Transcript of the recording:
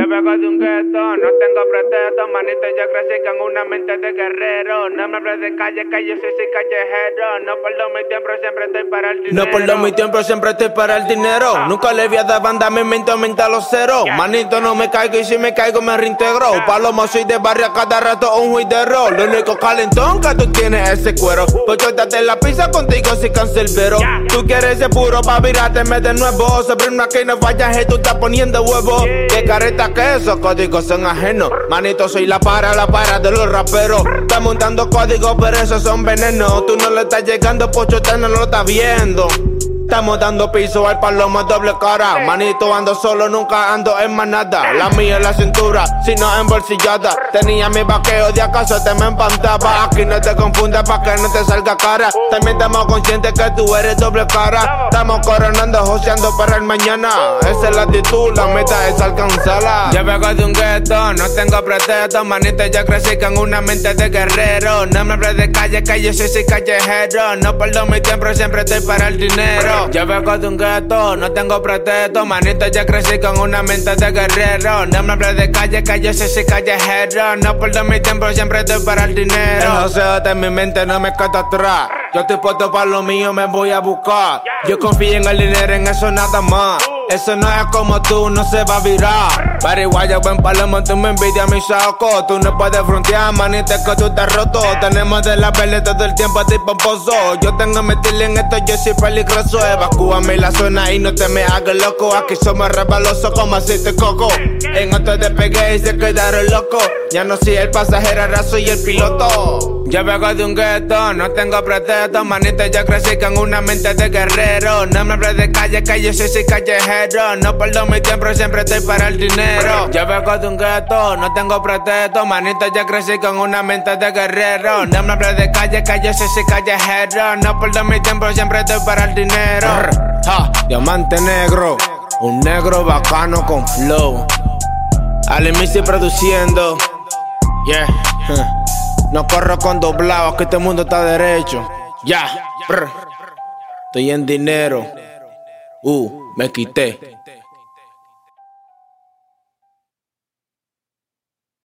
Yo vengo de un gueto, no tengo pretexto, manito, yo crecí con una mente de guerrero. No me hables de calle, que yo soy, callejero. No pierdo mi tiempo, siempre estoy para el dinero. No pierdo mi tiempo, siempre estoy para el dinero. Nunca le voy a dar banda, mi mente aumenta los ceros. Manito, no me caigo y si me caigo me reintegro. Palomo, soy de barrio, cada rato un juidero. Lo único calentón que tú tienes es ese cuero. Pues yo te la pizza contigo si cancelbero. Tú quieres ser puro pa' virárteme de nuevo. Sobre una que no vayas y tú estás poniendo huevo. De careta que esos códigos son ajenos. Manito, soy la para, la para de los raperos. Está montando códigos, pero esos son venenos. Tú no le estás llegando, pocho, usted no lo está viendo. Estamos dando piso al palomo doble cara. Manito ando solo, nunca ando en manada. La mía en la cintura, si no embolsillada. Tenía mi vaqueo, de acaso te me empantaba. Aquí no te confundas pa' que no te salga cara. También estamos conscientes que tú eres doble cara. Estamos coronando, joseando para el mañana. Esa es la actitud, la meta es alcanzarla. Yo vengo de un gueto, no tengo pretexto. Manito, yo crecí con una mente de guerrero. No me hables de calle, que yo soy, callejero. No pierdo mi tiempo, siempre estoy para el dinero. Yo vengo de un gueto, no tengo pretexto. Manito, ya crecí con una mente de guerrero. No me hables de calle, que yo soy callejero. No pierdo mi tiempo, siempre estoy para el dinero. El joseo de mi mente no me queda atrás. Yo estoy puesto para lo mío, me voy a buscar. Yo confío en el dinero, en eso nada más. Eso no es como tú, no se va a virar. Pariguaya, buen palomo, tú me envidias mi saco. Tú no puedes frontear, manita, que tú estás roto. Tenemos de la pele todo el tiempo, estoy pomposo. Yo tengo meterle en esto, yo soy peligroso. Evacúame la zona y no te me hagas loco. Aquí somos resbalosos como aceite coco. En otro despegué y se quedaron locos. Ya no soy el pasajero, ahora soy el piloto. Yo vengo de un gueto, no tengo pretexto. Manito, yo crecí con una mente de guerrero. No me hables de calle, que yo soy callejero. No pierdo mi tiempo, siempre estoy para el dinero. Yo vengo de un gueto, no tengo pretexto. Manito, yo crecí con una mente de guerrero. No me hables de calle, que yo soy callejero. No pierdo mi tiempo, siempre estoy para el dinero. Diamante negro, un negro bacano con flow. Alimisi produciendo. Yeah. No corro con doblados, que este mundo está derecho. Ya. Estoy en dinero. Uh, me quité.